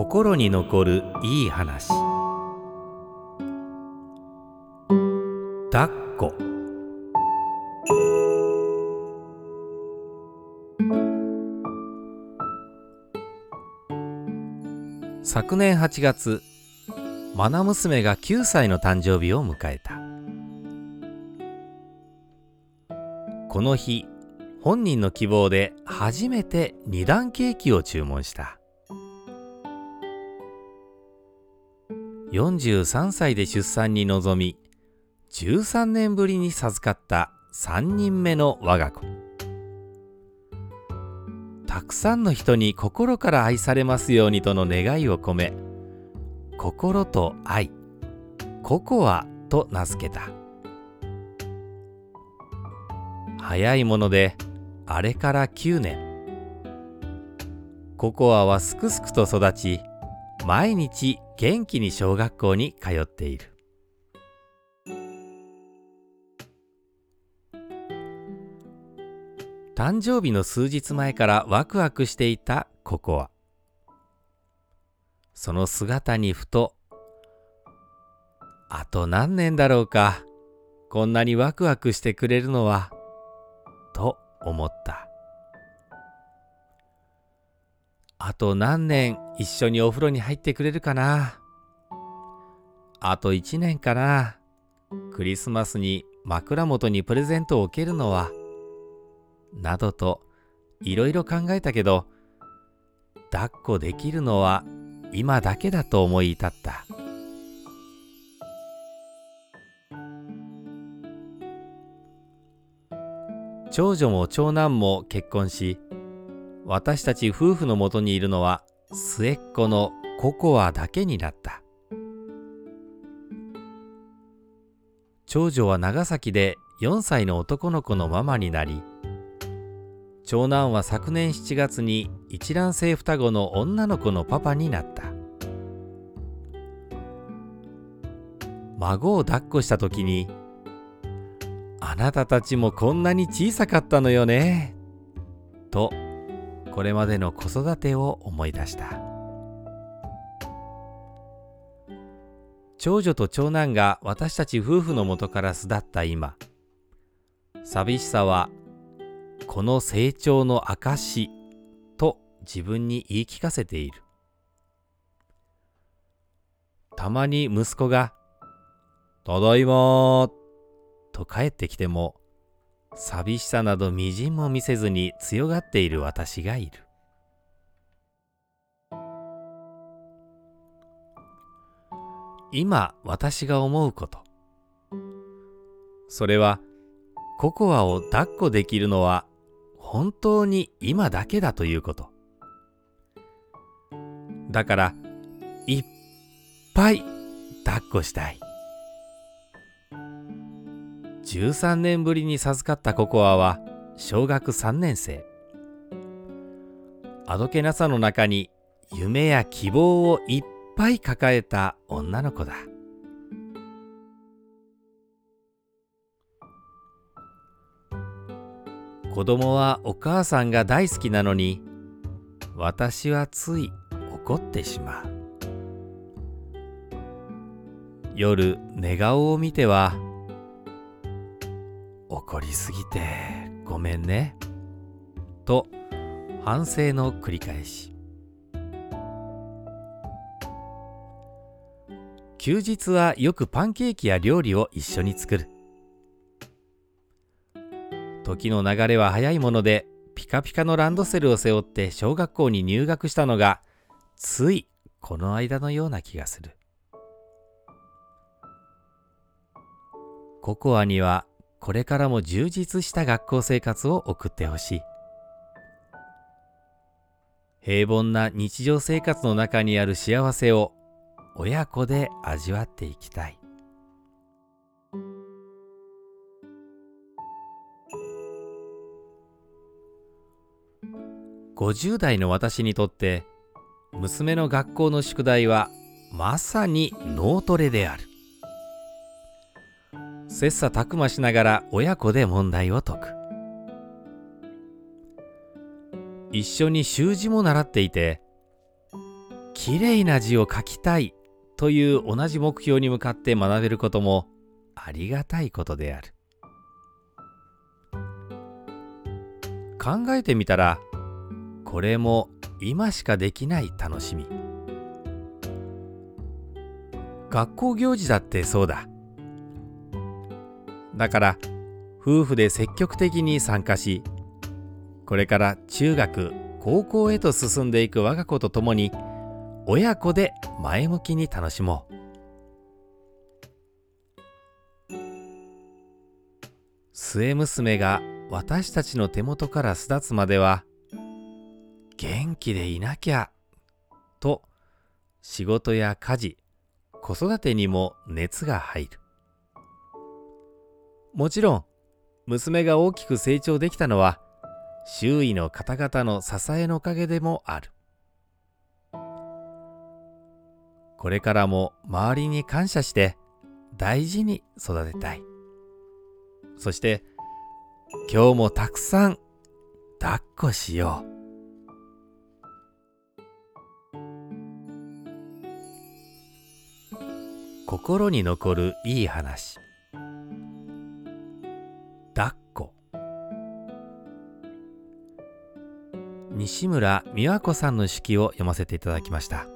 心に残るいい話。抱っこ。昨年8月愛娘が9歳の誕生日を迎えた。この日本人の希望で初めて二段ケーキを注文した。43歳で出産に臨み13年ぶりに授かった3人目の我が子。たくさんの人に心から愛されますようにとの願いを込め心と愛ココアと名付けた。早いものであれから9年。ココアはすくすくと育ち毎日元気に小学校に通っている。誕生日の数日前からワクワクしていたココア。その姿にふとあと何年だろうかこんなにワクワクしてくれるのはと思った。と何年一緒にお風呂に入ってくれるかな。あと一年かな。クリスマスに枕元にプレゼントを置けるのは。などといろいろ考えたけど抱っこできるのは今だけだと思い至った。長女も長男も結婚し私たち夫婦のもとにいるのは末っ子のココアだけになった長女は長崎で4歳の男の子のママになり長男は昨年7月に一卵性双子の女の子のパパになった孫を抱っこした時にあなたたちもこんなに小さかったのよね。と、これまでの子育てを思い出した。長女と長男が私たち夫婦の元から巣立った今、寂しさはこの成長の証と自分に言い聞かせている。たまに息子が、ただいまと帰ってきても寂しさなどみじんも見せずに強がっている私がいる。今私が思うこと。それはココアを抱っこできるのは本当に今だけだということ。だからいっぱい抱っこしたい。13年ぶりに授かったココアは小学3年生。あどけなさの中に夢や希望をいっぱい抱えた女の子だ。子供はお母さんが大好きなのに私はつい怒ってしまう。夜寝顔を見ては怒りすぎてごめんね。と反省の繰り返し。休日はよくパンケーキや料理を一緒に作る。時の流れは早いもので、ピカピカのランドセルを背負って小学校に入学したのが、ついこの間のような気がする。ココアにはこれからも充実した学校生活を送ってほしい。平凡な日常生活の中にある幸せを親子で味わっていきたい。50代の私にとって娘の学校の宿題はまさに脳トレである。切磋琢磨しながら親子で問題を解く。一緒に習字も習っていてきれいな字を書きたいという同じ目標に向かって学べることもありがたいことである。考えてみたらこれも今しかできない楽しみ。学校行事だってそうだ。だから夫婦で積極的に参加しこれから中学高校へと進んでいく我が子と共に親子で前向きに楽しもう。末娘が私たちの手元から巣立つまでは元気でいなきゃと仕事や家事子育てにも熱が入る。もちろん娘が大きく成長できたのは周囲の方々の支えのおかげでもある。これからも周りに感謝して大事に育てたい。そして今日もたくさん抱っこしよう。心に残るいい話。西村美和子さんの手記を読ませていただきました。